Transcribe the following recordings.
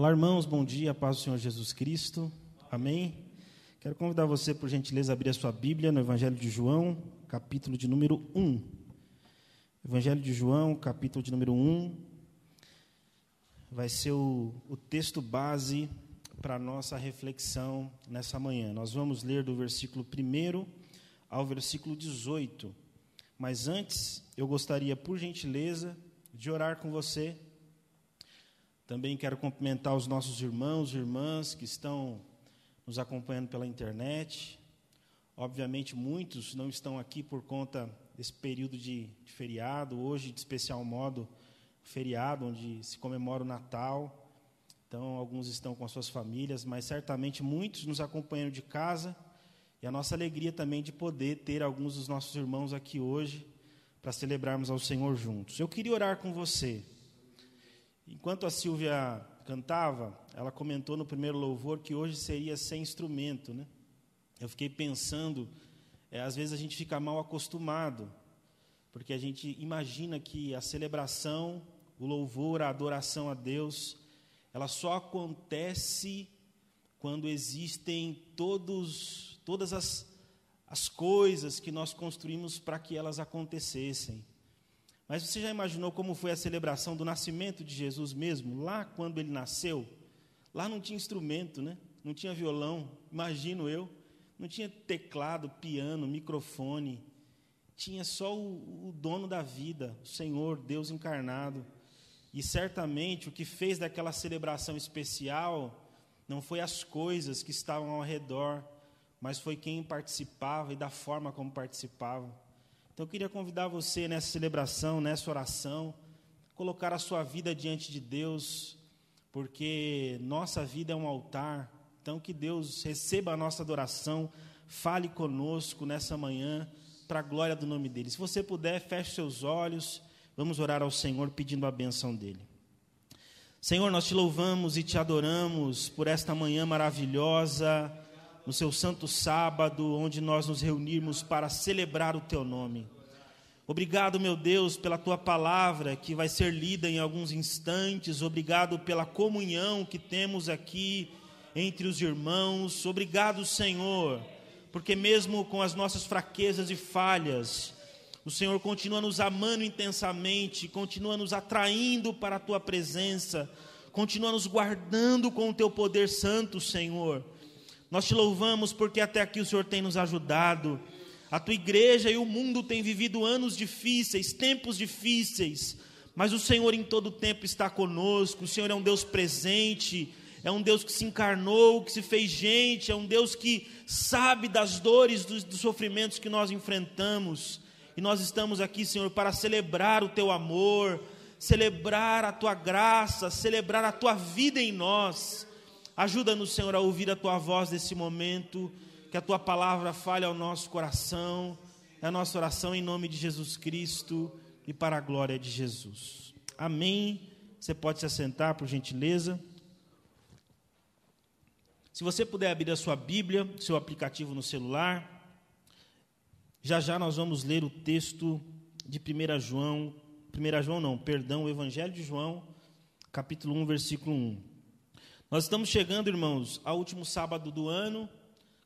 Olá, irmãos, bom dia, paz do Senhor Jesus Cristo. Amém. Quero convidar você, por gentileza, a abrir a sua Bíblia no Evangelho de João, capítulo de número 1. Evangelho de João, capítulo de número 1. Vai ser o, o texto base para a nossa reflexão nessa manhã. Nós vamos ler do versículo 1 ao versículo 18. Mas antes, eu gostaria, por gentileza, de orar com você. Também quero cumprimentar os nossos irmãos e irmãs que estão nos acompanhando pela internet. Obviamente, muitos não estão aqui por conta desse período de, de feriado, hoje, de especial modo, feriado, onde se comemora o Natal. Então, alguns estão com as suas famílias, mas certamente muitos nos acompanhando de casa. E a nossa alegria também de poder ter alguns dos nossos irmãos aqui hoje para celebrarmos ao Senhor juntos. Eu queria orar com você. Enquanto a Silvia cantava, ela comentou no primeiro louvor que hoje seria sem instrumento, né? Eu fiquei pensando, é, às vezes a gente fica mal acostumado, porque a gente imagina que a celebração, o louvor, a adoração a Deus, ela só acontece quando existem todos, todas as, as coisas que nós construímos para que elas acontecessem. Mas você já imaginou como foi a celebração do nascimento de Jesus mesmo? Lá quando ele nasceu, lá não tinha instrumento, né? Não tinha violão, imagino eu. Não tinha teclado, piano, microfone. Tinha só o, o dono da vida, o Senhor, Deus encarnado. E certamente o que fez daquela celebração especial não foi as coisas que estavam ao redor, mas foi quem participava e da forma como participava. Então eu queria convidar você nessa celebração, nessa oração, colocar a sua vida diante de Deus, porque nossa vida é um altar. Então que Deus receba a nossa adoração, fale conosco nessa manhã, para a glória do nome dele. Se você puder, feche seus olhos. Vamos orar ao Senhor pedindo a benção dele. Senhor, nós te louvamos e te adoramos por esta manhã maravilhosa, no seu santo sábado, onde nós nos reunimos para celebrar o teu nome. Obrigado, meu Deus, pela tua palavra que vai ser lida em alguns instantes. Obrigado pela comunhão que temos aqui entre os irmãos. Obrigado, Senhor, porque mesmo com as nossas fraquezas e falhas, o Senhor continua nos amando intensamente, continua nos atraindo para a tua presença, continua nos guardando com o teu poder santo, Senhor. Nós te louvamos porque até aqui o Senhor tem nos ajudado. A tua igreja e o mundo têm vivido anos difíceis, tempos difíceis, mas o Senhor em todo tempo está conosco. O Senhor é um Deus presente, é um Deus que se encarnou, que se fez gente, é um Deus que sabe das dores, dos, dos sofrimentos que nós enfrentamos. E nós estamos aqui, Senhor, para celebrar o teu amor, celebrar a tua graça, celebrar a tua vida em nós. Ajuda-nos, Senhor, a ouvir a tua voz nesse momento, que a tua palavra fale ao nosso coração. É a nossa oração em nome de Jesus Cristo e para a glória de Jesus. Amém. Você pode se assentar, por gentileza. Se você puder abrir a sua Bíblia, seu aplicativo no celular, já já nós vamos ler o texto de 1 João, 1 João não, perdão, o Evangelho de João, capítulo 1, versículo 1. Nós estamos chegando, irmãos, ao último sábado do ano,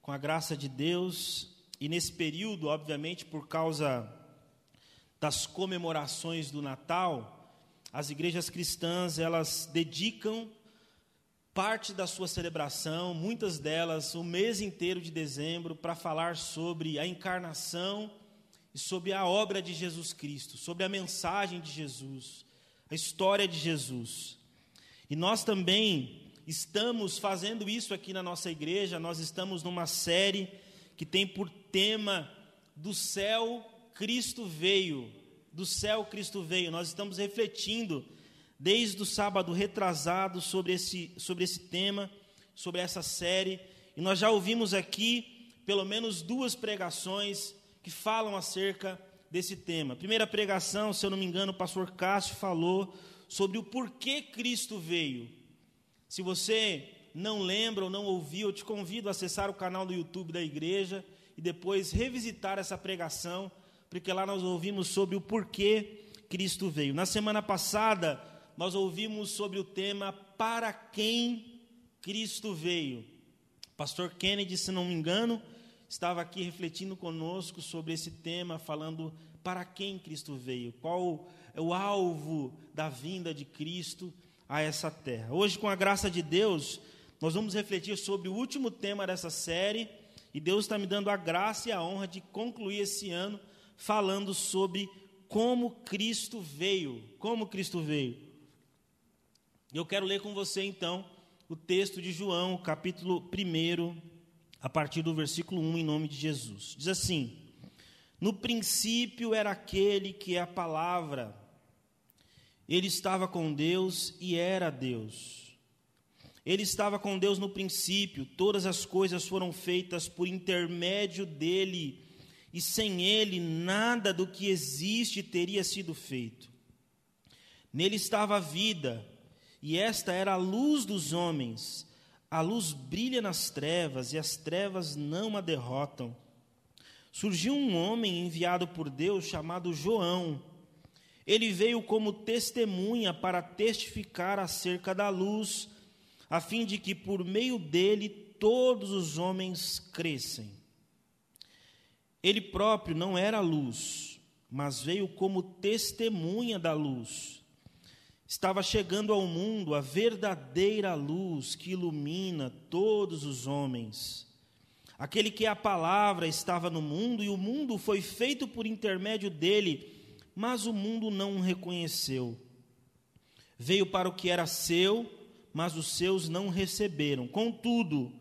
com a graça de Deus, e nesse período, obviamente, por causa das comemorações do Natal, as igrejas cristãs, elas dedicam parte da sua celebração, muitas delas o mês inteiro de dezembro, para falar sobre a encarnação e sobre a obra de Jesus Cristo, sobre a mensagem de Jesus, a história de Jesus. E nós também estamos fazendo isso aqui na nossa igreja, nós estamos numa série que tem por tema do céu Cristo veio, do céu Cristo veio. Nós estamos refletindo desde o sábado retrasado sobre esse, sobre esse tema, sobre essa série, e nós já ouvimos aqui pelo menos duas pregações que falam acerca desse tema. primeira pregação, se eu não me engano, o pastor Cássio falou sobre o porquê Cristo veio. Se você não lembra ou não ouviu, eu te convido a acessar o canal do YouTube da igreja e depois revisitar essa pregação, porque lá nós ouvimos sobre o porquê Cristo veio. Na semana passada, nós ouvimos sobre o tema Para quem Cristo veio. Pastor Kennedy, se não me engano, estava aqui refletindo conosco sobre esse tema, falando para quem Cristo veio, qual é o alvo da vinda de Cristo a essa terra. Hoje, com a graça de Deus, nós vamos refletir sobre o último tema dessa série, e Deus está me dando a graça e a honra de concluir esse ano falando sobre como Cristo veio. Como Cristo veio. Eu quero ler com você então o texto de João, capítulo 1, a partir do versículo 1, em nome de Jesus. Diz assim: No princípio era aquele que é a palavra, ele estava com Deus e era Deus. Ele estava com Deus no princípio, todas as coisas foram feitas por intermédio dele e sem ele nada do que existe teria sido feito. Nele estava a vida, e esta era a luz dos homens. A luz brilha nas trevas, e as trevas não a derrotam. Surgiu um homem enviado por Deus chamado João. Ele veio como testemunha para testificar acerca da luz, a fim de que por meio dele todos os homens crescem. Ele próprio não era luz, mas veio como testemunha da luz. Estava chegando ao mundo a verdadeira luz que ilumina todos os homens. Aquele que é a palavra estava no mundo e o mundo foi feito por intermédio dele, mas o mundo não o reconheceu. Veio para o que era seu, mas os seus não receberam. Contudo,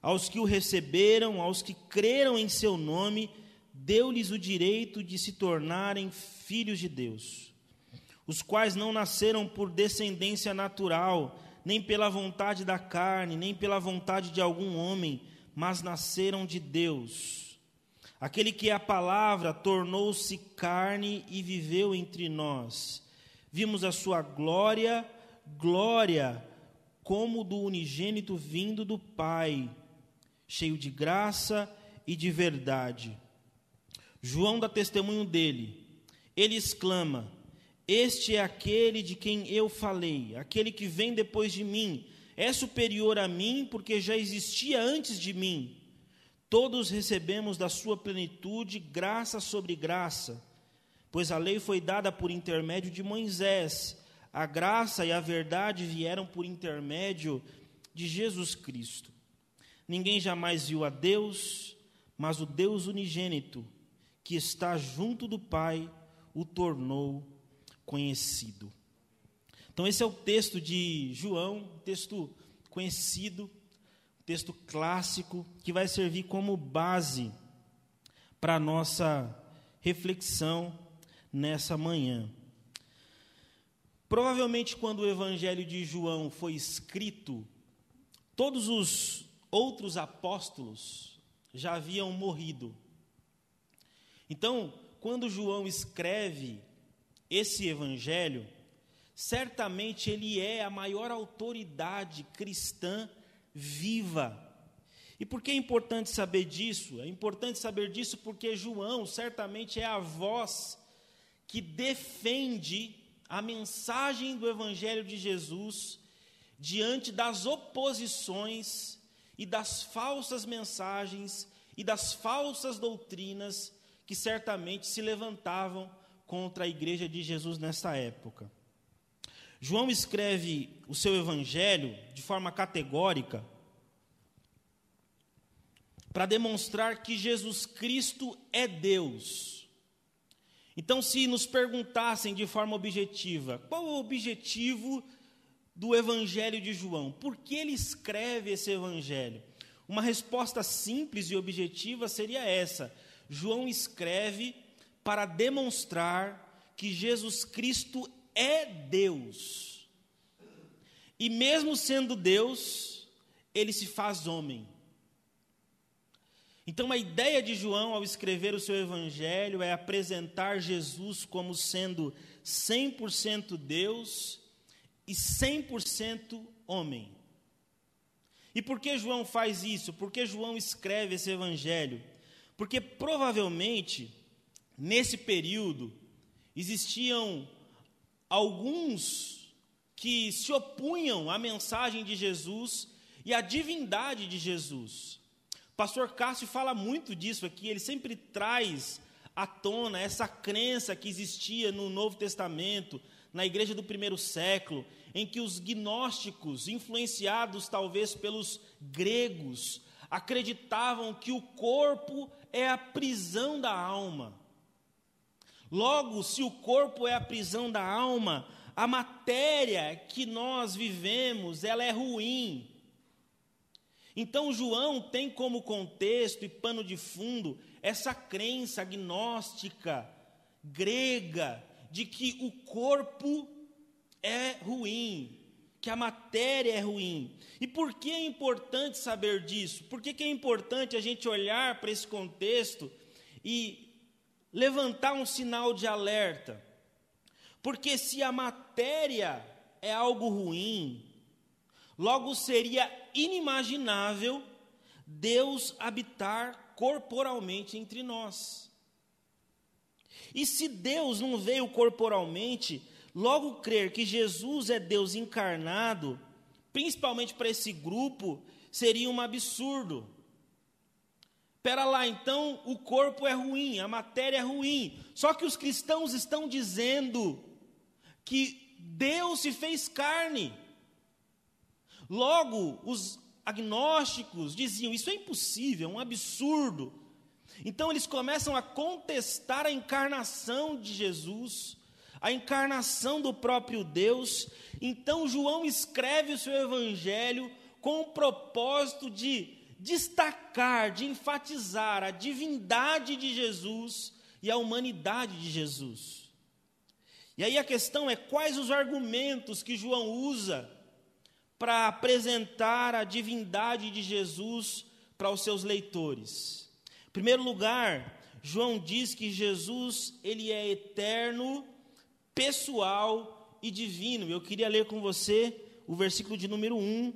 aos que o receberam, aos que creram em seu nome, deu-lhes o direito de se tornarem filhos de Deus, os quais não nasceram por descendência natural, nem pela vontade da carne, nem pela vontade de algum homem, mas nasceram de Deus. Aquele que é a palavra tornou-se carne e viveu entre nós. Vimos a sua glória, glória como do unigênito vindo do Pai, cheio de graça e de verdade. João dá testemunho dele. Ele exclama: Este é aquele de quem eu falei, aquele que vem depois de mim. É superior a mim, porque já existia antes de mim. Todos recebemos da sua plenitude graça sobre graça, pois a lei foi dada por intermédio de Moisés, a graça e a verdade vieram por intermédio de Jesus Cristo. Ninguém jamais viu a Deus, mas o Deus unigênito que está junto do Pai o tornou conhecido. Então, esse é o texto de João, texto conhecido, texto clássico, que vai servir como base para a nossa reflexão nessa manhã. Provavelmente, quando o Evangelho de João foi escrito, todos os outros apóstolos já haviam morrido. Então, quando João escreve esse evangelho, certamente ele é a maior autoridade cristã viva. E por que é importante saber disso? É importante saber disso porque João certamente é a voz que defende a mensagem do Evangelho de Jesus diante das oposições e das falsas mensagens e das falsas doutrinas que certamente se levantavam contra a igreja de Jesus nessa época. João escreve o seu evangelho de forma categórica para demonstrar que Jesus Cristo é Deus. Então, se nos perguntassem de forma objetiva, qual o objetivo do evangelho de João? Por que ele escreve esse evangelho? Uma resposta simples e objetiva seria essa: João escreve para demonstrar que Jesus Cristo é Deus. E mesmo sendo Deus, ele se faz homem. Então a ideia de João ao escrever o seu evangelho é apresentar Jesus como sendo 100% Deus e 100% homem. E por que João faz isso? Por que João escreve esse evangelho? Porque provavelmente, nesse período, existiam alguns que se opunham à mensagem de Jesus e à divindade de Jesus. Pastor Cássio fala muito disso aqui, ele sempre traz à tona essa crença que existia no Novo Testamento, na igreja do primeiro século, em que os gnósticos, influenciados talvez pelos gregos, acreditavam que o corpo é a prisão da alma. Logo, se o corpo é a prisão da alma, a matéria que nós vivemos, ela é ruim. Então João tem como contexto e pano de fundo essa crença agnóstica grega de que o corpo é ruim, que a matéria é ruim. E por que é importante saber disso? Por que, que é importante a gente olhar para esse contexto e levantar um sinal de alerta? Porque se a matéria é algo ruim, logo seria inimaginável Deus habitar corporalmente entre nós. E se Deus não veio corporalmente, Logo, crer que Jesus é Deus encarnado, principalmente para esse grupo, seria um absurdo. Pera lá, então o corpo é ruim, a matéria é ruim. Só que os cristãos estão dizendo que Deus se fez carne. Logo, os agnósticos diziam: Isso é impossível, é um absurdo. Então eles começam a contestar a encarnação de Jesus a encarnação do próprio Deus. Então, João escreve o seu evangelho com o propósito de destacar, de enfatizar a divindade de Jesus e a humanidade de Jesus. E aí a questão é quais os argumentos que João usa para apresentar a divindade de Jesus para os seus leitores. Em primeiro lugar, João diz que Jesus, ele é eterno pessoal e divino. Eu queria ler com você o versículo de número 1,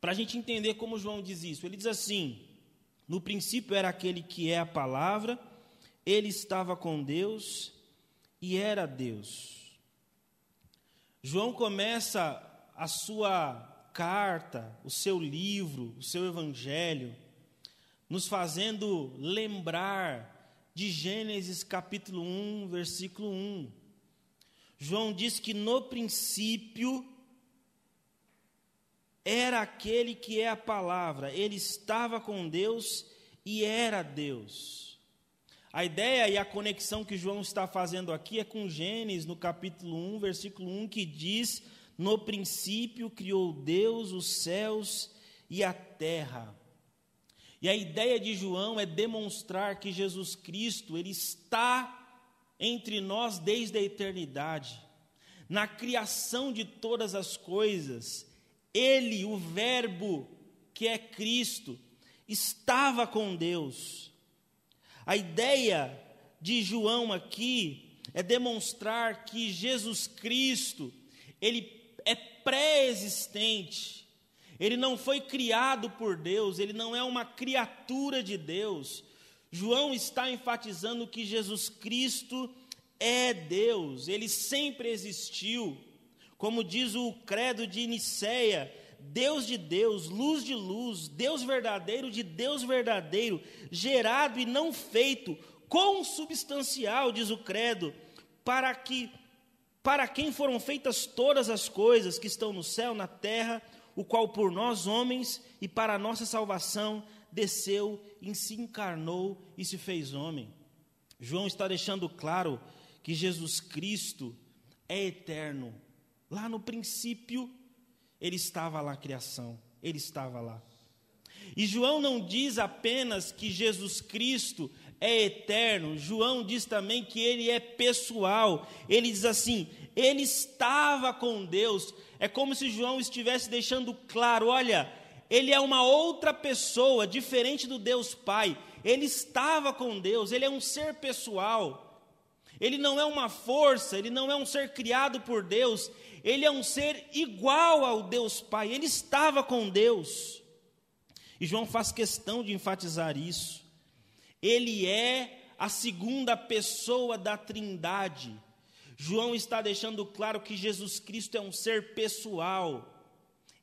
para a gente entender como João diz isso. Ele diz assim: No princípio era aquele que é a palavra, ele estava com Deus e era Deus. João começa a sua carta, o seu livro, o seu evangelho, nos fazendo lembrar de Gênesis capítulo 1, versículo 1. João diz que no princípio era aquele que é a palavra, ele estava com Deus e era Deus. A ideia e a conexão que João está fazendo aqui é com Gênesis, no capítulo 1, versículo 1, que diz: No princípio criou Deus os céus e a terra. E a ideia de João é demonstrar que Jesus Cristo, ele está entre nós desde a eternidade. Na criação de todas as coisas, ele, o Verbo, que é Cristo, estava com Deus. A ideia de João aqui é demonstrar que Jesus Cristo, ele é pré-existente, ele não foi criado por Deus, ele não é uma criatura de Deus. João está enfatizando que Jesus Cristo é Deus, ele sempre existiu. Como diz o credo de Nicéia, Deus de Deus, luz de luz, Deus verdadeiro de Deus verdadeiro, gerado e não feito, consubstancial, diz o credo, para que para quem foram feitas todas as coisas que estão no céu, na terra o qual por nós homens e para a nossa salvação desceu e se encarnou e se fez homem. João está deixando claro que Jesus Cristo é eterno. Lá no princípio, ele estava lá, a criação, ele estava lá. E João não diz apenas que Jesus Cristo é eterno, João diz também que ele é pessoal. Ele diz assim: ele estava com Deus. É como se João estivesse deixando claro: olha, ele é uma outra pessoa, diferente do Deus Pai. Ele estava com Deus, ele é um ser pessoal. Ele não é uma força, ele não é um ser criado por Deus, ele é um ser igual ao Deus Pai. Ele estava com Deus. E João faz questão de enfatizar isso. Ele é a segunda pessoa da Trindade. João está deixando claro que Jesus Cristo é um ser pessoal.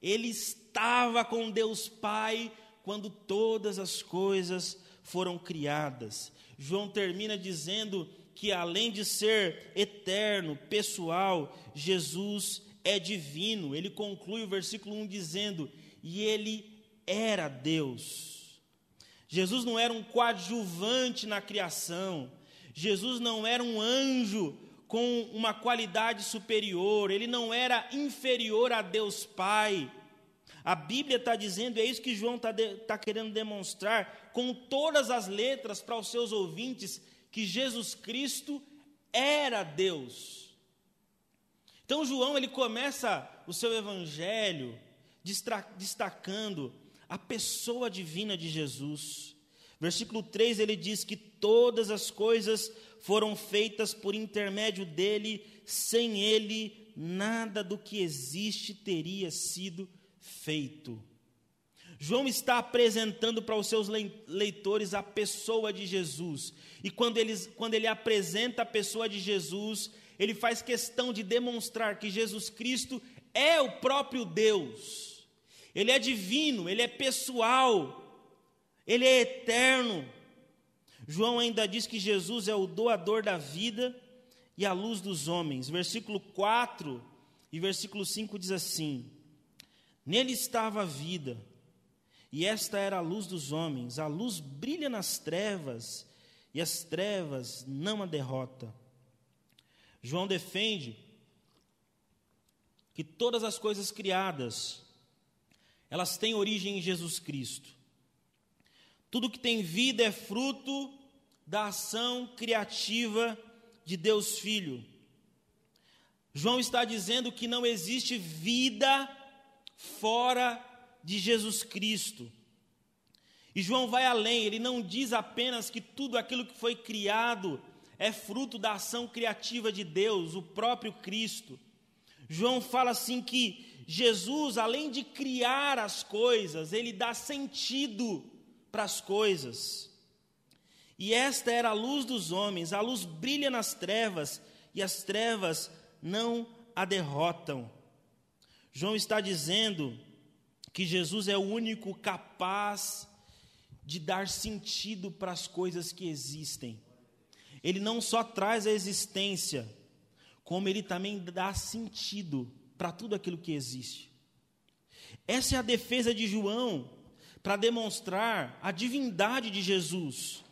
Ele estava com Deus Pai quando todas as coisas foram criadas. João termina dizendo que além de ser eterno, pessoal, Jesus é divino. Ele conclui o versículo 1 dizendo: "E ele era Deus". Jesus não era um coadjuvante na criação. Jesus não era um anjo com uma qualidade superior, ele não era inferior a Deus Pai. A Bíblia está dizendo, é isso que João está de, tá querendo demonstrar, com todas as letras para os seus ouvintes, que Jesus Cristo era Deus. Então João ele começa o seu evangelho destacando a pessoa divina de Jesus. Versículo 3 ele diz que todas as coisas foram feitas por intermédio dele, sem ele nada do que existe teria sido feito. João está apresentando para os seus leitores a pessoa de Jesus. E quando, eles, quando ele apresenta a pessoa de Jesus, ele faz questão de demonstrar que Jesus Cristo é o próprio Deus. Ele é divino, ele é pessoal, ele é eterno. João ainda diz que Jesus é o doador da vida e a luz dos homens. Versículo 4 e versículo 5 diz assim: Nele estava a vida, e esta era a luz dos homens. A luz brilha nas trevas, e as trevas não a derrota. João defende que todas as coisas criadas, elas têm origem em Jesus Cristo. Tudo que tem vida é fruto da ação criativa de Deus Filho. João está dizendo que não existe vida fora de Jesus Cristo. E João vai além, ele não diz apenas que tudo aquilo que foi criado é fruto da ação criativa de Deus, o próprio Cristo. João fala assim que Jesus, além de criar as coisas, ele dá sentido para as coisas. E esta era a luz dos homens, a luz brilha nas trevas, e as trevas não a derrotam. João está dizendo que Jesus é o único capaz de dar sentido para as coisas que existem. Ele não só traz a existência, como ele também dá sentido para tudo aquilo que existe. Essa é a defesa de João para demonstrar a divindade de Jesus.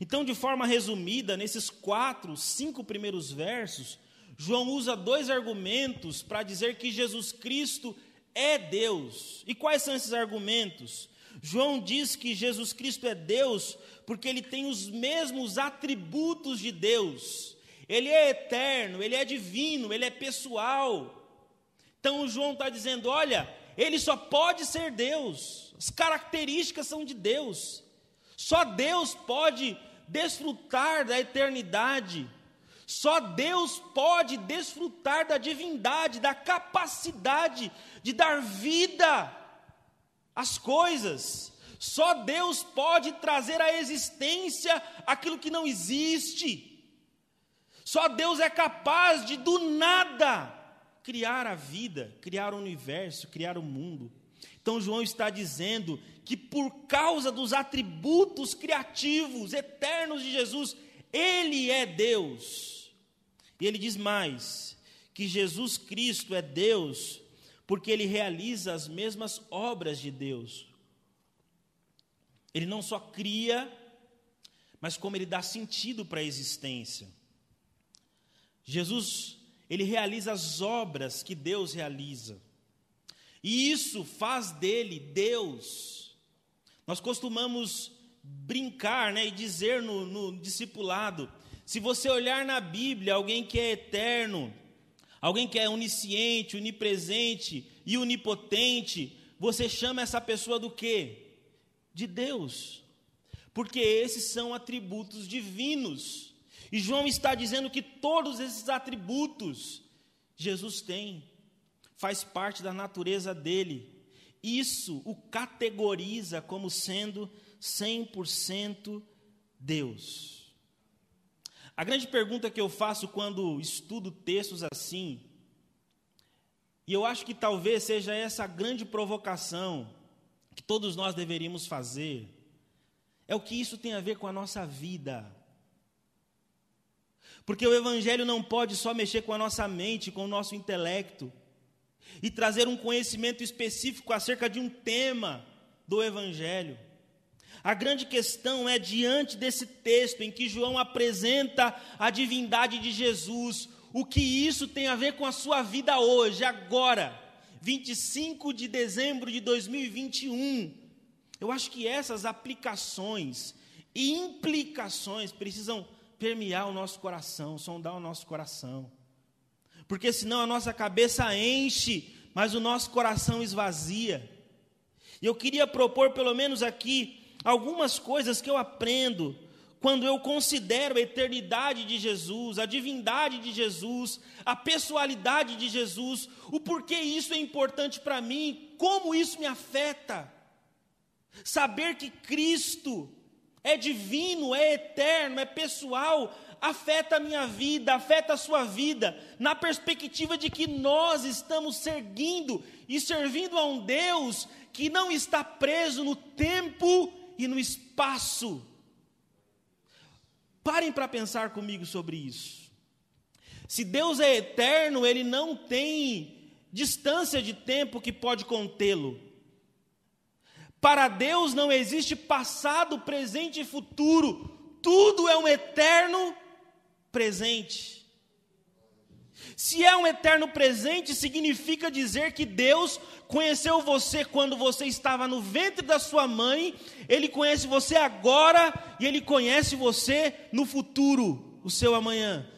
Então, de forma resumida, nesses quatro, cinco primeiros versos, João usa dois argumentos para dizer que Jesus Cristo é Deus. E quais são esses argumentos? João diz que Jesus Cristo é Deus porque ele tem os mesmos atributos de Deus. Ele é eterno, ele é divino, ele é pessoal. Então, João está dizendo: olha, ele só pode ser Deus. As características são de Deus. Só Deus pode desfrutar da eternidade. Só Deus pode desfrutar da divindade, da capacidade de dar vida às coisas. Só Deus pode trazer à existência aquilo que não existe. Só Deus é capaz de, do nada, criar a vida, criar o universo, criar o mundo. Então, João está dizendo que por causa dos atributos criativos, eternos de Jesus, Ele é Deus. E ele diz mais: que Jesus Cristo é Deus, porque Ele realiza as mesmas obras de Deus. Ele não só cria, mas como Ele dá sentido para a existência. Jesus, Ele realiza as obras que Deus realiza. E isso faz dele Deus. Nós costumamos brincar né, e dizer no, no discipulado: se você olhar na Bíblia alguém que é eterno, alguém que é onisciente, onipresente e onipotente, você chama essa pessoa do quê? De Deus. Porque esses são atributos divinos. E João está dizendo que todos esses atributos Jesus tem faz parte da natureza dele. Isso o categoriza como sendo 100% Deus. A grande pergunta que eu faço quando estudo textos assim, e eu acho que talvez seja essa a grande provocação que todos nós deveríamos fazer, é o que isso tem a ver com a nossa vida. Porque o Evangelho não pode só mexer com a nossa mente, com o nosso intelecto, e trazer um conhecimento específico acerca de um tema do Evangelho. A grande questão é diante desse texto em que João apresenta a divindade de Jesus, o que isso tem a ver com a sua vida hoje, agora, 25 de dezembro de 2021. Eu acho que essas aplicações e implicações precisam permear o nosso coração, sondar o nosso coração. Porque senão a nossa cabeça enche, mas o nosso coração esvazia. E eu queria propor, pelo menos aqui, algumas coisas que eu aprendo quando eu considero a eternidade de Jesus, a divindade de Jesus, a pessoalidade de Jesus, o porquê isso é importante para mim, como isso me afeta. Saber que Cristo é divino, é eterno, é pessoal, afeta a minha vida, afeta a sua vida, na perspectiva de que nós estamos seguindo e servindo a um Deus que não está preso no tempo e no espaço. Parem para pensar comigo sobre isso. Se Deus é eterno, ele não tem distância de tempo que pode contê-lo. Para Deus não existe passado, presente e futuro. Tudo é um eterno presente. Se é um eterno presente, significa dizer que Deus conheceu você quando você estava no ventre da sua mãe, Ele conhece você agora e Ele conhece você no futuro, o seu amanhã.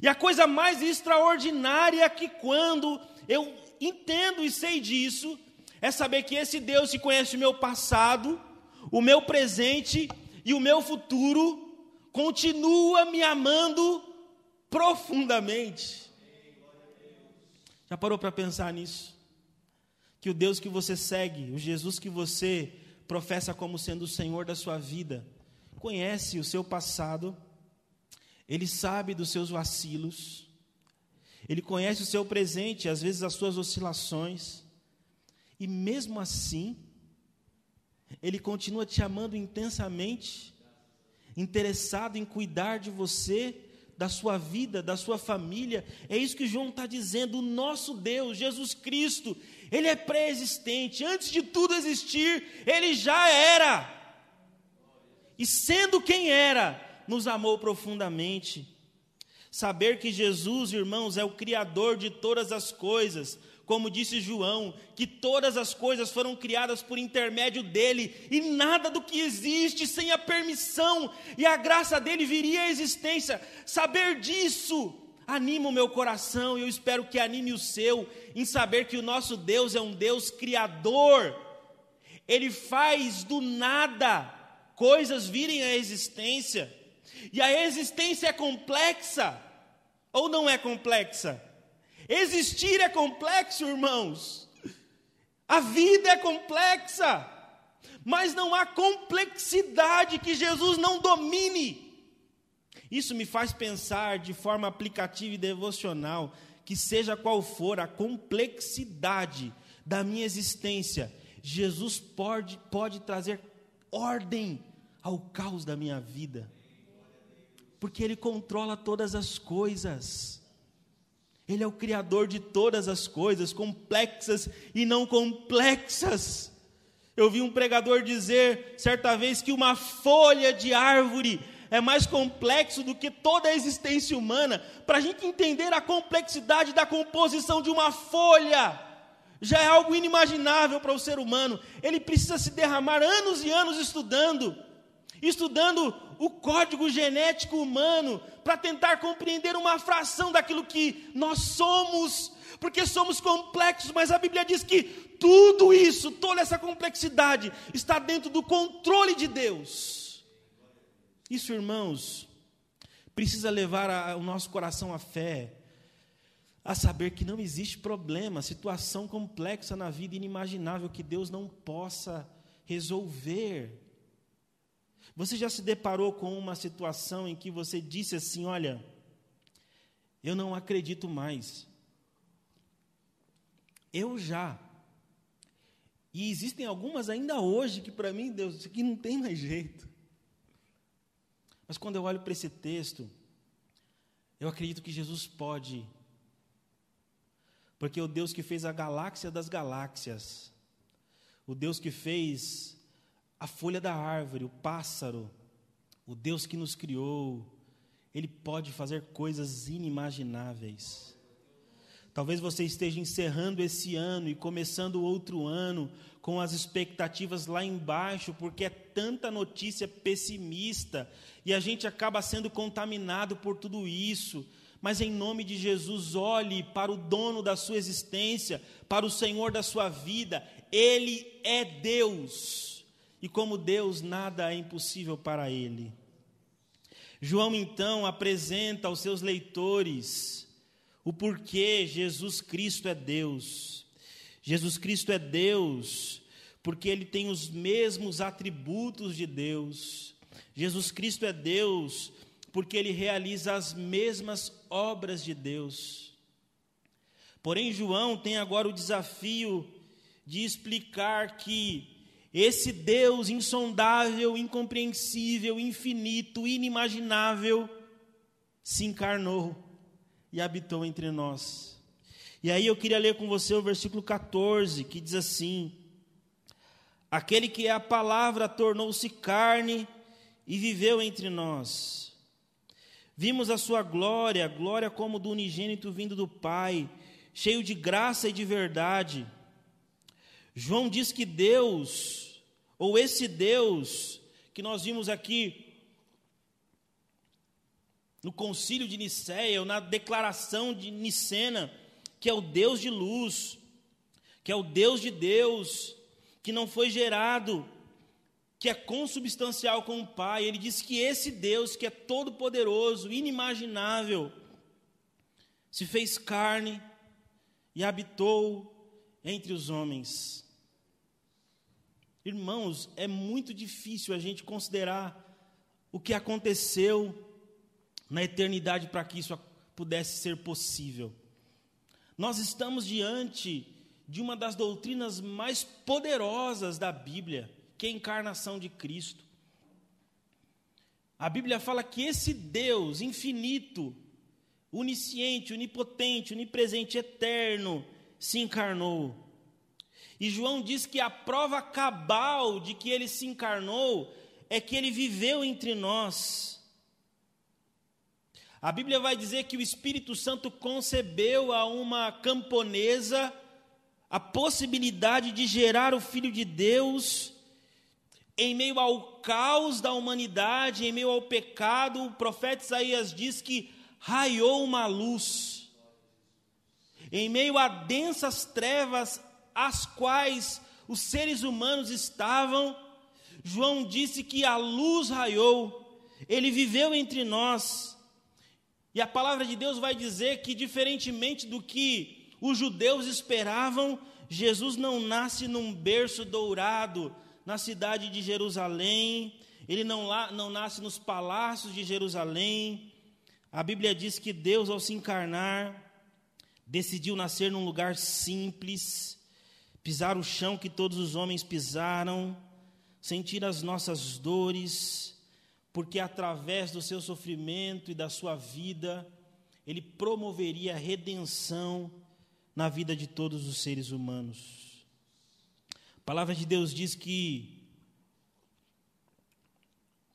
E a coisa mais extraordinária é que quando eu entendo e sei disso, é saber que esse Deus que conhece o meu passado, o meu presente e o meu futuro, continua me amando profundamente. Já parou para pensar nisso? Que o Deus que você segue, o Jesus que você professa como sendo o Senhor da sua vida, conhece o seu passado, ele sabe dos seus vacilos, ele conhece o seu presente, às vezes as suas oscilações, e mesmo assim, ele continua te amando intensamente, interessado em cuidar de você da sua vida, da sua família. É isso que João está dizendo. O nosso Deus, Jesus Cristo, Ele é pré-existente. Antes de tudo existir, Ele já era. E sendo quem era, nos amou profundamente. Saber que Jesus, irmãos, é o Criador de todas as coisas, como disse João, que todas as coisas foram criadas por intermédio dele, e nada do que existe sem a permissão e a graça dele viria à existência. Saber disso anima o meu coração, e eu espero que anime o seu, em saber que o nosso Deus é um Deus criador, ele faz do nada coisas virem à existência, e a existência é complexa, ou não é complexa? Existir é complexo, irmãos. A vida é complexa. Mas não há complexidade que Jesus não domine. Isso me faz pensar de forma aplicativa e devocional que, seja qual for a complexidade da minha existência, Jesus pode, pode trazer ordem ao caos da minha vida, porque Ele controla todas as coisas. Ele é o Criador de todas as coisas, complexas e não complexas. Eu vi um pregador dizer certa vez que uma folha de árvore é mais complexo do que toda a existência humana. Para a gente entender a complexidade da composição de uma folha, já é algo inimaginável para o ser humano. Ele precisa se derramar anos e anos estudando, estudando o código genético humano para tentar compreender uma fração daquilo que nós somos, porque somos complexos, mas a Bíblia diz que tudo isso, toda essa complexidade, está dentro do controle de Deus. Isso, irmãos, precisa levar a, o nosso coração à fé, a saber que não existe problema, situação complexa na vida inimaginável que Deus não possa resolver. Você já se deparou com uma situação em que você disse assim: Olha, eu não acredito mais. Eu já. E existem algumas ainda hoje que para mim, Deus, isso aqui não tem mais jeito. Mas quando eu olho para esse texto, eu acredito que Jesus pode. Porque o Deus que fez a galáxia das galáxias, o Deus que fez a folha da árvore, o pássaro, o Deus que nos criou, Ele pode fazer coisas inimagináveis. Talvez você esteja encerrando esse ano e começando outro ano com as expectativas lá embaixo, porque é tanta notícia pessimista e a gente acaba sendo contaminado por tudo isso. Mas em nome de Jesus, olhe para o dono da sua existência, para o Senhor da sua vida, Ele é Deus e como Deus, nada é impossível para ele. João então apresenta aos seus leitores o porquê Jesus Cristo é Deus. Jesus Cristo é Deus porque ele tem os mesmos atributos de Deus. Jesus Cristo é Deus porque ele realiza as mesmas obras de Deus. Porém, João tem agora o desafio de explicar que esse Deus insondável, incompreensível, infinito, inimaginável, se encarnou e habitou entre nós. E aí eu queria ler com você o versículo 14, que diz assim: Aquele que é a palavra tornou-se carne e viveu entre nós. Vimos a sua glória, glória como do unigênito vindo do Pai, cheio de graça e de verdade. João diz que Deus, ou esse Deus que nós vimos aqui no concílio de Nicéia, ou na declaração de Nicena, que é o Deus de luz, que é o Deus de Deus, que não foi gerado, que é consubstancial com o Pai. Ele diz que esse Deus, que é todo-poderoso, inimaginável, se fez carne e habitou entre os homens. Irmãos, é muito difícil a gente considerar o que aconteceu na eternidade para que isso pudesse ser possível. Nós estamos diante de uma das doutrinas mais poderosas da Bíblia, que é a encarnação de Cristo. A Bíblia fala que esse Deus infinito, onisciente, onipotente, onipresente, eterno, se encarnou e João diz que a prova cabal de que ele se encarnou é que ele viveu entre nós. A Bíblia vai dizer que o Espírito Santo concebeu a uma camponesa a possibilidade de gerar o Filho de Deus em meio ao caos da humanidade, em meio ao pecado. O profeta Isaías diz que raiou uma luz. Em meio a densas trevas, as quais os seres humanos estavam, João disse que a luz raiou, ele viveu entre nós. E a palavra de Deus vai dizer que, diferentemente do que os judeus esperavam, Jesus não nasce num berço dourado na cidade de Jerusalém, ele não, lá, não nasce nos palácios de Jerusalém. A Bíblia diz que Deus, ao se encarnar, decidiu nascer num lugar simples, pisar o chão que todos os homens pisaram, sentir as nossas dores, porque através do seu sofrimento e da sua vida, ele promoveria a redenção na vida de todos os seres humanos. A palavra de Deus diz que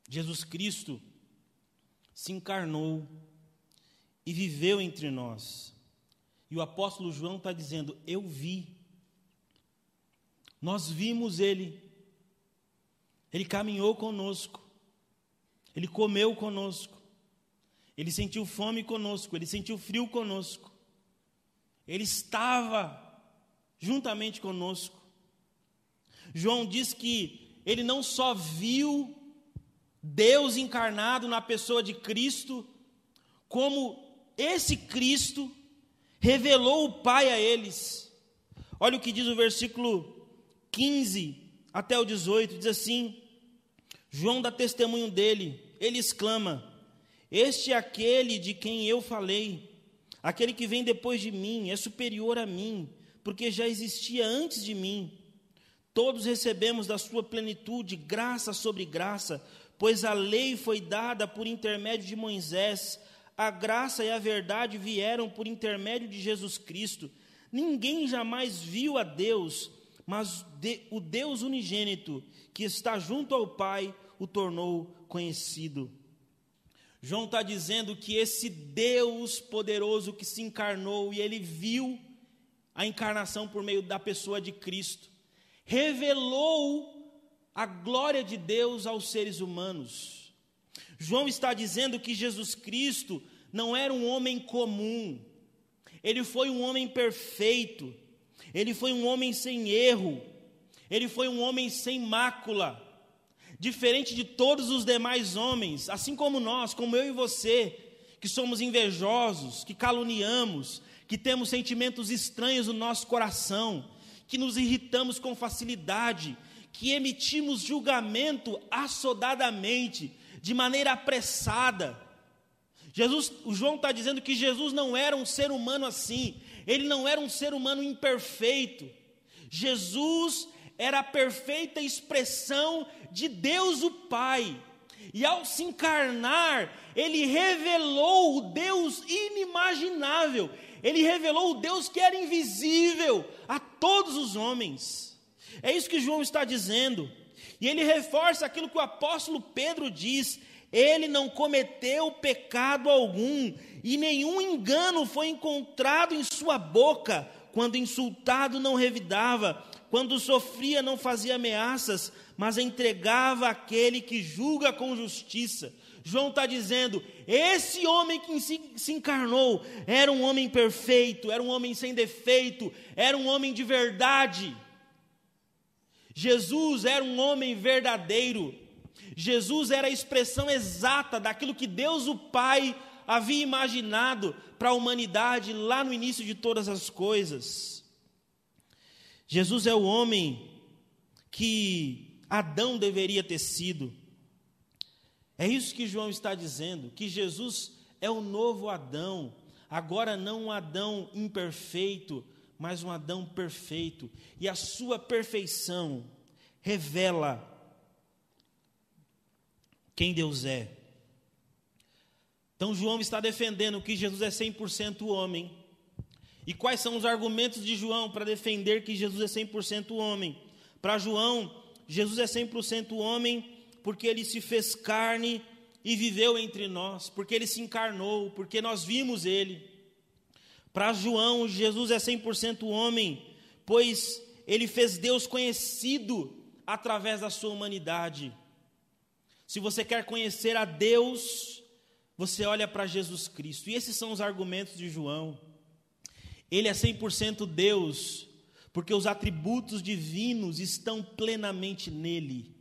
Jesus Cristo se encarnou e viveu entre nós. E o apóstolo João está dizendo: Eu vi nós vimos ele, ele caminhou conosco, ele comeu conosco, ele sentiu fome conosco, ele sentiu frio conosco, ele estava juntamente conosco. João diz que ele não só viu Deus encarnado na pessoa de Cristo, como esse Cristo revelou o Pai a eles. Olha o que diz o versículo 15 até o 18, diz assim: João dá testemunho dele, ele exclama: Este é aquele de quem eu falei, aquele que vem depois de mim, é superior a mim, porque já existia antes de mim. Todos recebemos da sua plenitude graça sobre graça, pois a lei foi dada por intermédio de Moisés, a graça e a verdade vieram por intermédio de Jesus Cristo. Ninguém jamais viu a Deus, mas o Deus unigênito, que está junto ao Pai, o tornou conhecido. João está dizendo que esse Deus poderoso que se encarnou e ele viu a encarnação por meio da pessoa de Cristo, revelou a glória de Deus aos seres humanos. João está dizendo que Jesus Cristo não era um homem comum, ele foi um homem perfeito, ele foi um homem sem erro, ele foi um homem sem mácula, diferente de todos os demais homens, assim como nós, como eu e você, que somos invejosos, que caluniamos, que temos sentimentos estranhos no nosso coração, que nos irritamos com facilidade, que emitimos julgamento assodadamente, de maneira apressada. Jesus, o João está dizendo que Jesus não era um ser humano assim, ele não era um ser humano imperfeito. Jesus era a perfeita expressão de Deus o Pai. E ao se encarnar, ele revelou o Deus inimaginável, ele revelou o Deus que era invisível a todos os homens. É isso que João está dizendo. E ele reforça aquilo que o apóstolo Pedro diz: ele não cometeu pecado algum, e nenhum engano foi encontrado em sua boca. Quando insultado, não revidava, quando sofria, não fazia ameaças, mas entregava aquele que julga com justiça. João está dizendo: esse homem que se encarnou era um homem perfeito, era um homem sem defeito, era um homem de verdade. Jesus era um homem verdadeiro. Jesus era a expressão exata daquilo que Deus o Pai havia imaginado para a humanidade lá no início de todas as coisas. Jesus é o homem que Adão deveria ter sido. É isso que João está dizendo, que Jesus é o novo Adão, agora não um Adão imperfeito, mas um Adão perfeito, e a sua perfeição revela quem Deus é. Então João está defendendo que Jesus é 100% homem. E quais são os argumentos de João para defender que Jesus é 100% homem? Para João, Jesus é 100% homem porque ele se fez carne e viveu entre nós, porque ele se encarnou, porque nós vimos ele. Para João, Jesus é 100% homem, pois ele fez Deus conhecido através da sua humanidade. Se você quer conhecer a Deus, você olha para Jesus Cristo. E esses são os argumentos de João. Ele é 100% Deus, porque os atributos divinos estão plenamente nele.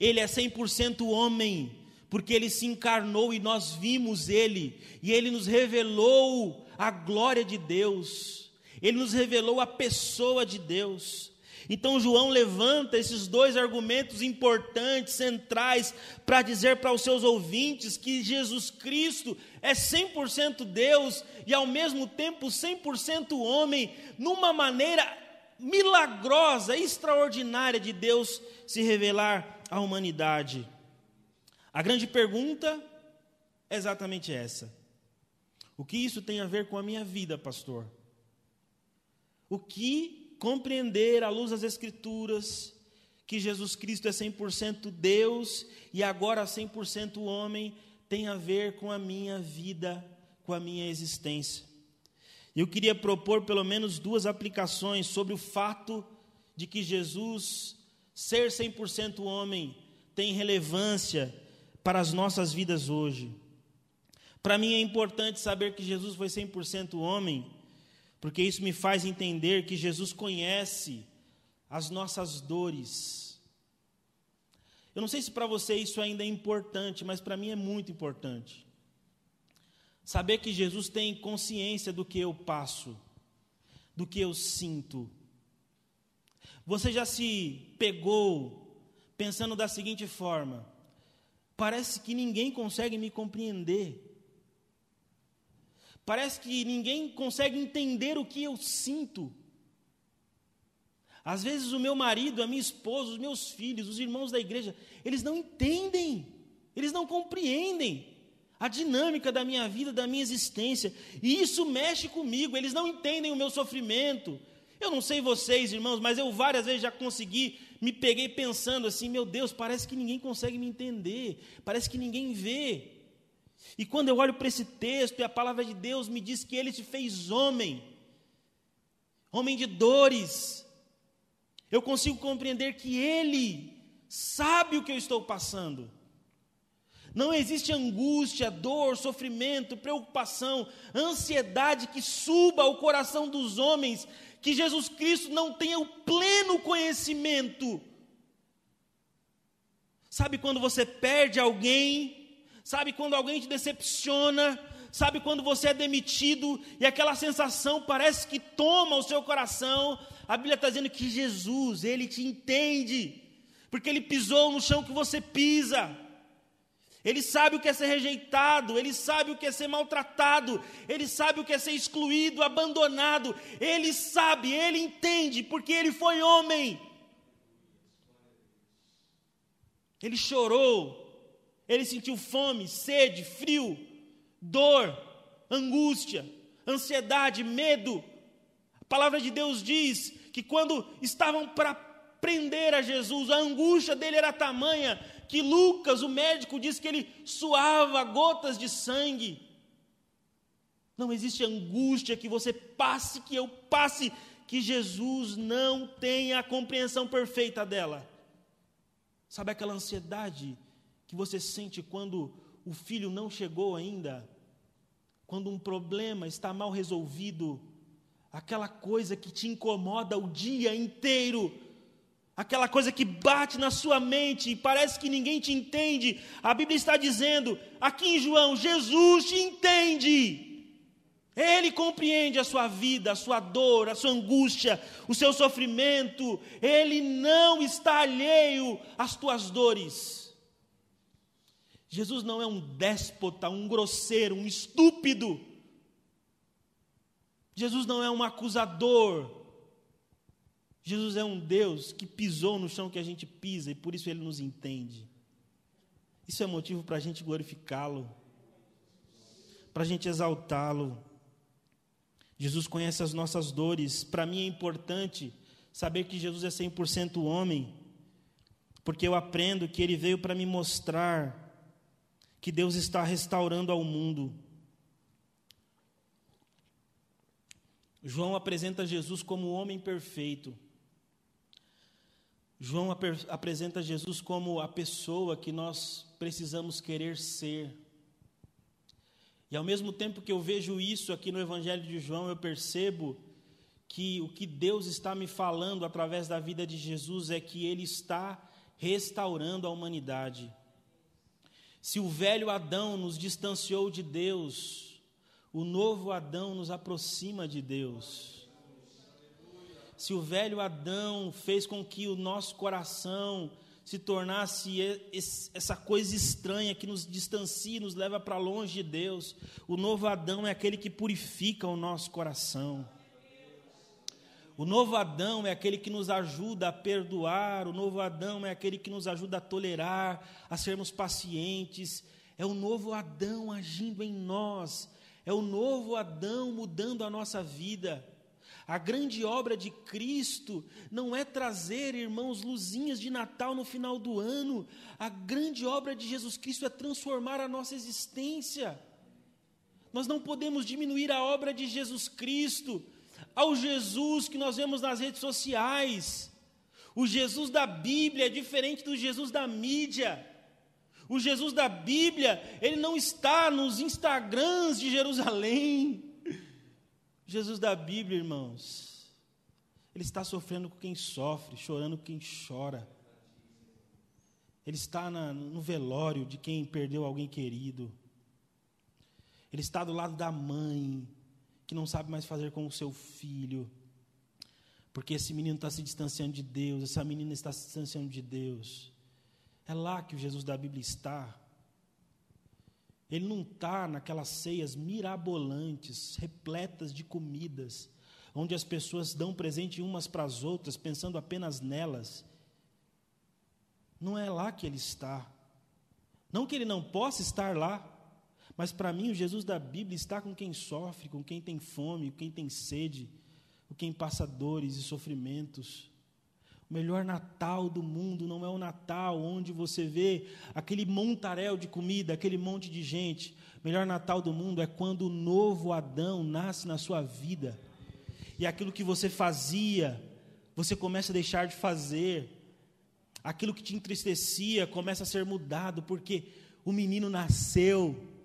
Ele é 100% homem, porque ele se encarnou e nós vimos ele, e ele nos revelou a glória de Deus, ele nos revelou a pessoa de Deus. Então João levanta esses dois argumentos importantes, centrais, para dizer para os seus ouvintes que Jesus Cristo é 100% Deus e ao mesmo tempo 100% homem, numa maneira milagrosa, extraordinária de Deus se revelar a humanidade. A grande pergunta é exatamente essa: o que isso tem a ver com a minha vida, pastor? O que compreender à luz das Escrituras que Jesus Cristo é 100% Deus e agora 100% homem tem a ver com a minha vida, com a minha existência? Eu queria propor pelo menos duas aplicações sobre o fato de que Jesus ser 100% homem tem relevância para as nossas vidas hoje. Para mim é importante saber que Jesus foi 100% homem, porque isso me faz entender que Jesus conhece as nossas dores. Eu não sei se para você isso ainda é importante, mas para mim é muito importante. Saber que Jesus tem consciência do que eu passo, do que eu sinto, você já se pegou pensando da seguinte forma: parece que ninguém consegue me compreender. Parece que ninguém consegue entender o que eu sinto. Às vezes o meu marido, a minha esposa, os meus filhos, os irmãos da igreja, eles não entendem, eles não compreendem a dinâmica da minha vida, da minha existência, e isso mexe comigo, eles não entendem o meu sofrimento. Eu não sei vocês, irmãos, mas eu várias vezes já consegui, me peguei pensando assim: meu Deus, parece que ninguém consegue me entender, parece que ninguém vê. E quando eu olho para esse texto e a palavra de Deus me diz que ele te fez homem, homem de dores, eu consigo compreender que Ele sabe o que eu estou passando. Não existe angústia, dor, sofrimento, preocupação, ansiedade que suba ao coração dos homens, que Jesus Cristo não tenha o pleno conhecimento. Sabe quando você perde alguém? Sabe quando alguém te decepciona? Sabe quando você é demitido e aquela sensação parece que toma o seu coração? A Bíblia está dizendo que Jesus, Ele te entende, porque Ele pisou no chão que você pisa. Ele sabe o que é ser rejeitado, ele sabe o que é ser maltratado, ele sabe o que é ser excluído, abandonado. Ele sabe, ele entende, porque ele foi homem. Ele chorou, ele sentiu fome, sede, frio, dor, angústia, ansiedade, medo. A palavra de Deus diz que quando estavam para prender a Jesus, a angústia dele era tamanha que Lucas, o médico, diz que ele suava gotas de sangue. Não existe angústia que você passe, que eu passe, que Jesus não tenha a compreensão perfeita dela. Sabe aquela ansiedade que você sente quando o filho não chegou ainda, quando um problema está mal resolvido, aquela coisa que te incomoda o dia inteiro, aquela coisa que bate na sua mente e parece que ninguém te entende. A Bíblia está dizendo, aqui em João, Jesus te entende. Ele compreende a sua vida, a sua dor, a sua angústia, o seu sofrimento. Ele não está alheio às tuas dores. Jesus não é um déspota, um grosseiro, um estúpido. Jesus não é um acusador. Jesus é um Deus que pisou no chão que a gente pisa e por isso ele nos entende. Isso é motivo para a gente glorificá-lo, para a gente exaltá-lo. Jesus conhece as nossas dores. Para mim é importante saber que Jesus é 100% homem, porque eu aprendo que ele veio para me mostrar que Deus está restaurando ao mundo. João apresenta Jesus como o homem perfeito. João ap apresenta Jesus como a pessoa que nós precisamos querer ser. E ao mesmo tempo que eu vejo isso aqui no Evangelho de João, eu percebo que o que Deus está me falando através da vida de Jesus é que Ele está restaurando a humanidade. Se o velho Adão nos distanciou de Deus, o novo Adão nos aproxima de Deus. Se o velho Adão fez com que o nosso coração se tornasse essa coisa estranha que nos distancia, nos leva para longe de Deus, o novo Adão é aquele que purifica o nosso coração. O novo Adão é aquele que nos ajuda a perdoar, o novo Adão é aquele que nos ajuda a tolerar, a sermos pacientes. É o novo Adão agindo em nós, é o novo Adão mudando a nossa vida. A grande obra de Cristo não é trazer, irmãos, luzinhas de Natal no final do ano. A grande obra de Jesus Cristo é transformar a nossa existência. Nós não podemos diminuir a obra de Jesus Cristo ao Jesus que nós vemos nas redes sociais. O Jesus da Bíblia é diferente do Jesus da mídia. O Jesus da Bíblia, ele não está nos Instagrams de Jerusalém. Jesus da Bíblia, irmãos, ele está sofrendo com quem sofre, chorando com quem chora. Ele está na, no velório de quem perdeu alguém querido. Ele está do lado da mãe, que não sabe mais fazer com o seu filho, porque esse menino está se distanciando de Deus, essa menina está se distanciando de Deus. É lá que o Jesus da Bíblia está. Ele não está naquelas ceias mirabolantes, repletas de comidas, onde as pessoas dão presente umas para as outras, pensando apenas nelas. Não é lá que ele está. Não que ele não possa estar lá, mas para mim o Jesus da Bíblia está com quem sofre, com quem tem fome, com quem tem sede, com quem passa dores e sofrimentos. O melhor Natal do mundo não é o Natal onde você vê aquele montaréu de comida, aquele monte de gente. O melhor Natal do mundo é quando o novo Adão nasce na sua vida. E aquilo que você fazia, você começa a deixar de fazer. Aquilo que te entristecia começa a ser mudado, porque o menino nasceu.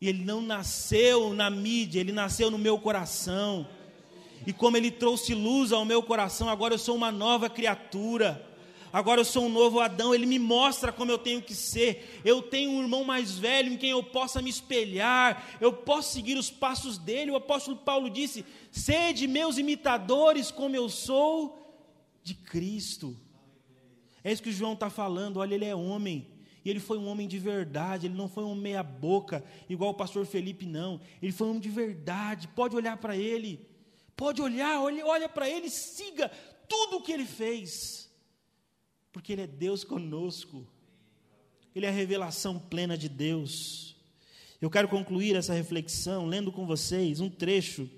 E ele não nasceu na mídia, ele nasceu no meu coração e como Ele trouxe luz ao meu coração, agora eu sou uma nova criatura. Agora eu sou um novo Adão, ele me mostra como eu tenho que ser. Eu tenho um irmão mais velho em quem eu possa me espelhar, eu posso seguir os passos dele. O apóstolo Paulo disse: Sede meus imitadores, como eu sou de Cristo. É isso que o João está falando. Olha, ele é homem, e ele foi um homem de verdade, ele não foi um meia-boca, igual o pastor Felipe, não. Ele foi um homem de verdade, pode olhar para ele. Pode olhar, olha, olha para ele, siga tudo o que ele fez, porque ele é Deus conosco, ele é a revelação plena de Deus. Eu quero concluir essa reflexão lendo com vocês um trecho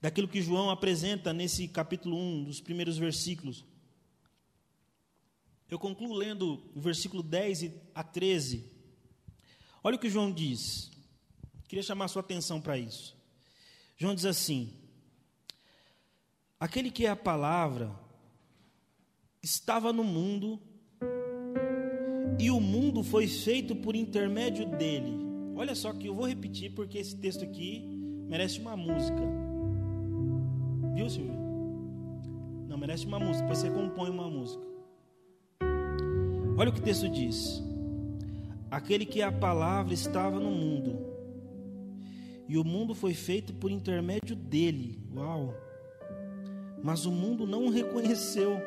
daquilo que João apresenta nesse capítulo 1, dos primeiros versículos. Eu concluo lendo o versículo 10 a 13. Olha o que João diz. Queria chamar sua atenção para isso. João diz assim: Aquele que é a palavra estava no mundo e o mundo foi feito por intermédio dele. Olha só que eu vou repetir porque esse texto aqui merece uma música. Viu, Silvio? Não, merece uma música, você compõe uma música. Olha o que o texto diz. Aquele que a palavra estava no mundo, e o mundo foi feito por intermédio dele. Uau! mas o mundo não o reconheceu.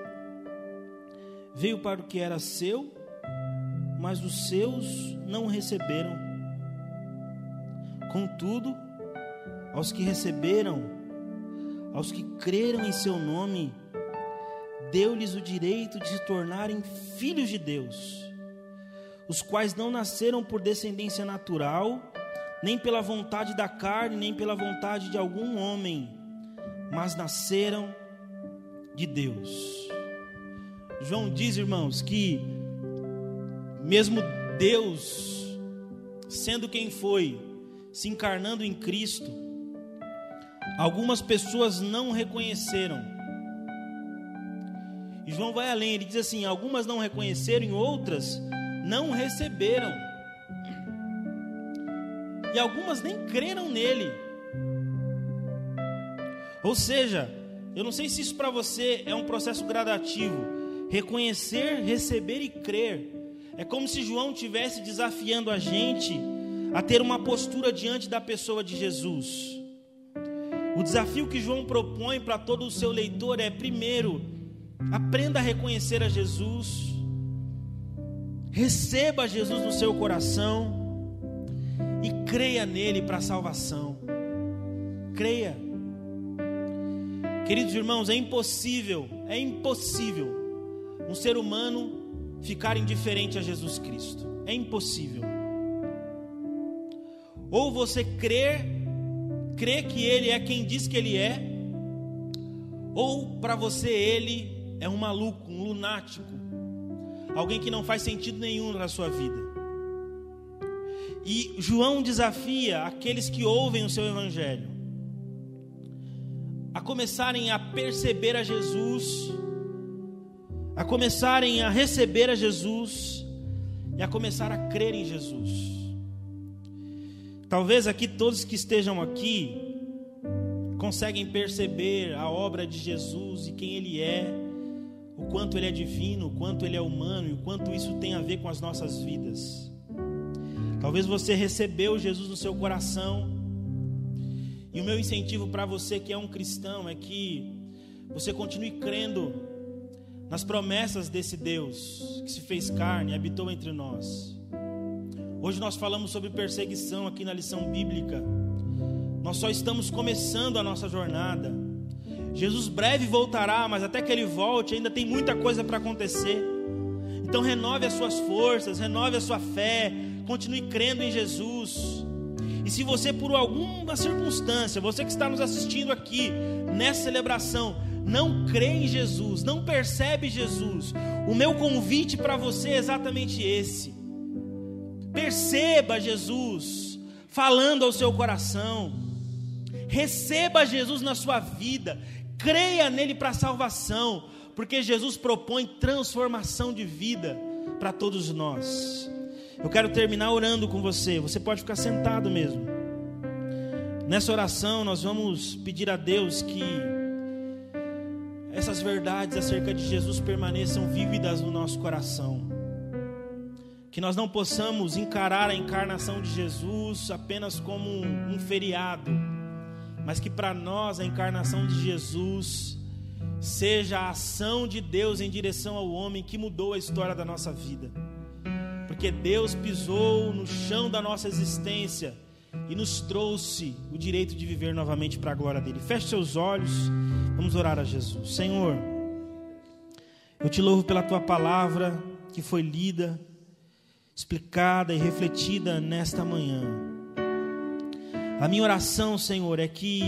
Veio para o que era seu, mas os seus não o receberam. Contudo, aos que receberam, aos que creram em seu nome, deu-lhes o direito de se tornarem filhos de Deus, os quais não nasceram por descendência natural, nem pela vontade da carne, nem pela vontade de algum homem, mas nasceram de Deus. João diz, irmãos, que mesmo Deus, sendo quem foi, se encarnando em Cristo, algumas pessoas não reconheceram. E João vai além, ele diz assim: algumas não reconheceram, outras não receberam. E algumas nem creram nele. Ou seja, eu não sei se isso para você é um processo gradativo. Reconhecer, receber e crer. É como se João tivesse desafiando a gente a ter uma postura diante da pessoa de Jesus. O desafio que João propõe para todo o seu leitor é: primeiro, aprenda a reconhecer a Jesus, receba Jesus no seu coração e creia nele para a salvação. Creia. Queridos irmãos, é impossível, é impossível um ser humano ficar indiferente a Jesus Cristo. É impossível. Ou você crer, crer que Ele é quem diz que Ele é, ou para você Ele é um maluco, um lunático, alguém que não faz sentido nenhum na sua vida. E João desafia aqueles que ouvem o seu Evangelho a começarem a perceber a Jesus, a começarem a receber a Jesus e a começar a crer em Jesus. Talvez aqui todos que estejam aqui conseguem perceber a obra de Jesus e quem ele é, o quanto ele é divino, o quanto ele é humano e o quanto isso tem a ver com as nossas vidas. Talvez você recebeu Jesus no seu coração, e o meu incentivo para você que é um cristão é que você continue crendo nas promessas desse Deus que se fez carne e habitou entre nós. Hoje nós falamos sobre perseguição aqui na lição bíblica. Nós só estamos começando a nossa jornada. Jesus breve voltará, mas até que ele volte ainda tem muita coisa para acontecer. Então renove as suas forças, renove a sua fé, continue crendo em Jesus. E se você por alguma circunstância, você que está nos assistindo aqui nessa celebração, não crê em Jesus, não percebe Jesus, o meu convite para você é exatamente esse. Perceba Jesus falando ao seu coração. Receba Jesus na sua vida, creia nele para salvação, porque Jesus propõe transformação de vida para todos nós. Eu quero terminar orando com você. Você pode ficar sentado mesmo. Nessa oração, nós vamos pedir a Deus que essas verdades acerca de Jesus permaneçam vívidas no nosso coração. Que nós não possamos encarar a encarnação de Jesus apenas como um, um feriado, mas que para nós a encarnação de Jesus seja a ação de Deus em direção ao homem que mudou a história da nossa vida. Porque Deus pisou no chão da nossa existência e nos trouxe o direito de viver novamente para a glória dele. Feche seus olhos, vamos orar a Jesus. Senhor, eu te louvo pela tua palavra que foi lida, explicada e refletida nesta manhã. A minha oração, Senhor, é que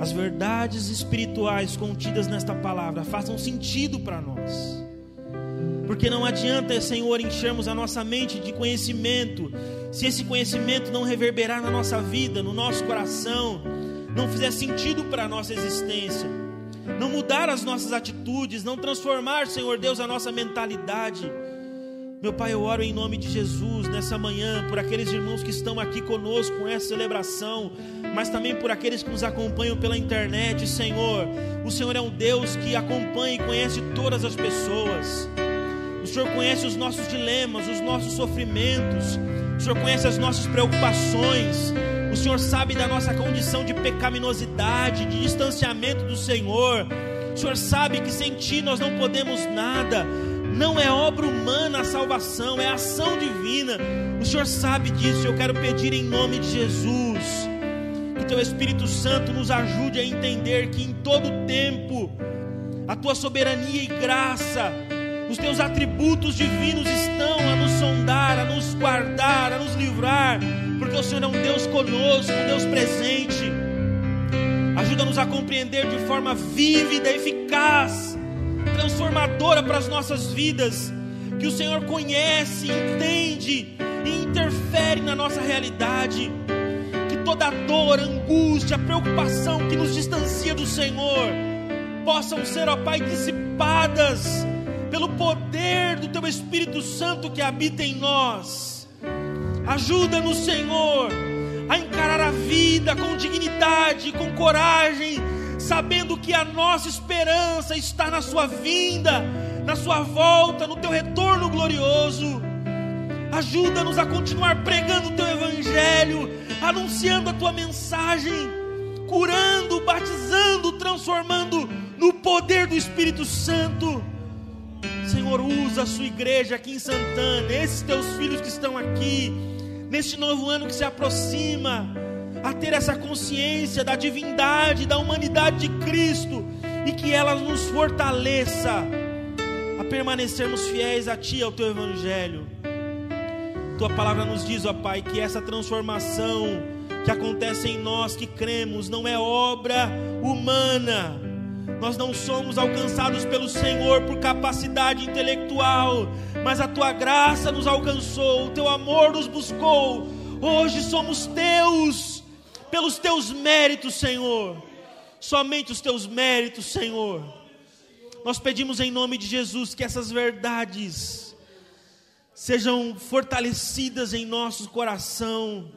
as verdades espirituais contidas nesta palavra façam sentido para nós. Porque não adianta, Senhor, enchermos a nossa mente de conhecimento se esse conhecimento não reverberar na nossa vida, no nosso coração, não fizer sentido para a nossa existência, não mudar as nossas atitudes, não transformar, Senhor Deus, a nossa mentalidade. Meu Pai, eu oro em nome de Jesus nessa manhã por aqueles irmãos que estão aqui conosco com essa celebração, mas também por aqueles que nos acompanham pela internet, Senhor. O Senhor é um Deus que acompanha e conhece todas as pessoas. O Senhor conhece os nossos dilemas, os nossos sofrimentos. O Senhor conhece as nossas preocupações. O Senhor sabe da nossa condição de pecaminosidade, de distanciamento do Senhor. O Senhor sabe que sem Ti nós não podemos nada. Não é obra humana a salvação, é ação divina. O Senhor sabe disso. Eu quero pedir em nome de Jesus que Teu Espírito Santo nos ajude a entender que em todo tempo a Tua soberania e graça os teus atributos divinos estão a nos sondar, a nos guardar, a nos livrar, porque o Senhor é um Deus conosco, um Deus presente. Ajuda-nos a compreender de forma vívida, eficaz, transformadora para as nossas vidas, que o Senhor conhece, entende e interfere na nossa realidade. Que toda dor, angústia, preocupação que nos distancia do Senhor possam ser, ó Pai, dissipadas pelo poder do Teu Espírito Santo que habita em nós. Ajuda-nos, Senhor, a encarar a vida com dignidade, com coragem, sabendo que a nossa esperança está na Sua vinda, na Sua volta, no Teu retorno glorioso. Ajuda-nos a continuar pregando o Teu Evangelho, anunciando a Tua mensagem, curando, batizando, transformando no poder do Espírito Santo. Senhor, usa a sua igreja aqui em Santana, esses teus filhos que estão aqui, neste novo ano que se aproxima, a ter essa consciência da divindade, da humanidade de Cristo e que ela nos fortaleça a permanecermos fiéis a Ti, ao Teu Evangelho. Tua palavra nos diz, ó Pai, que essa transformação que acontece em nós que cremos não é obra humana nós não somos alcançados pelo Senhor por capacidade intelectual, mas a tua graça nos alcançou, o teu amor nos buscou. Hoje somos teus, pelos teus méritos, Senhor. Somente os teus méritos, Senhor. Nós pedimos em nome de Jesus que essas verdades sejam fortalecidas em nosso coração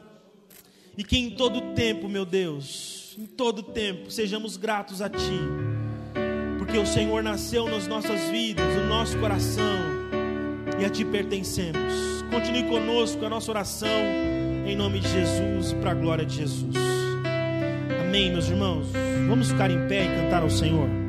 e que em todo tempo, meu Deus, em todo tempo, sejamos gratos a Ti porque o Senhor nasceu nas nossas vidas, no nosso coração, e a Ti pertencemos. Continue conosco a nossa oração, em nome de Jesus, para a glória de Jesus. Amém, meus irmãos. Vamos ficar em pé e cantar ao Senhor.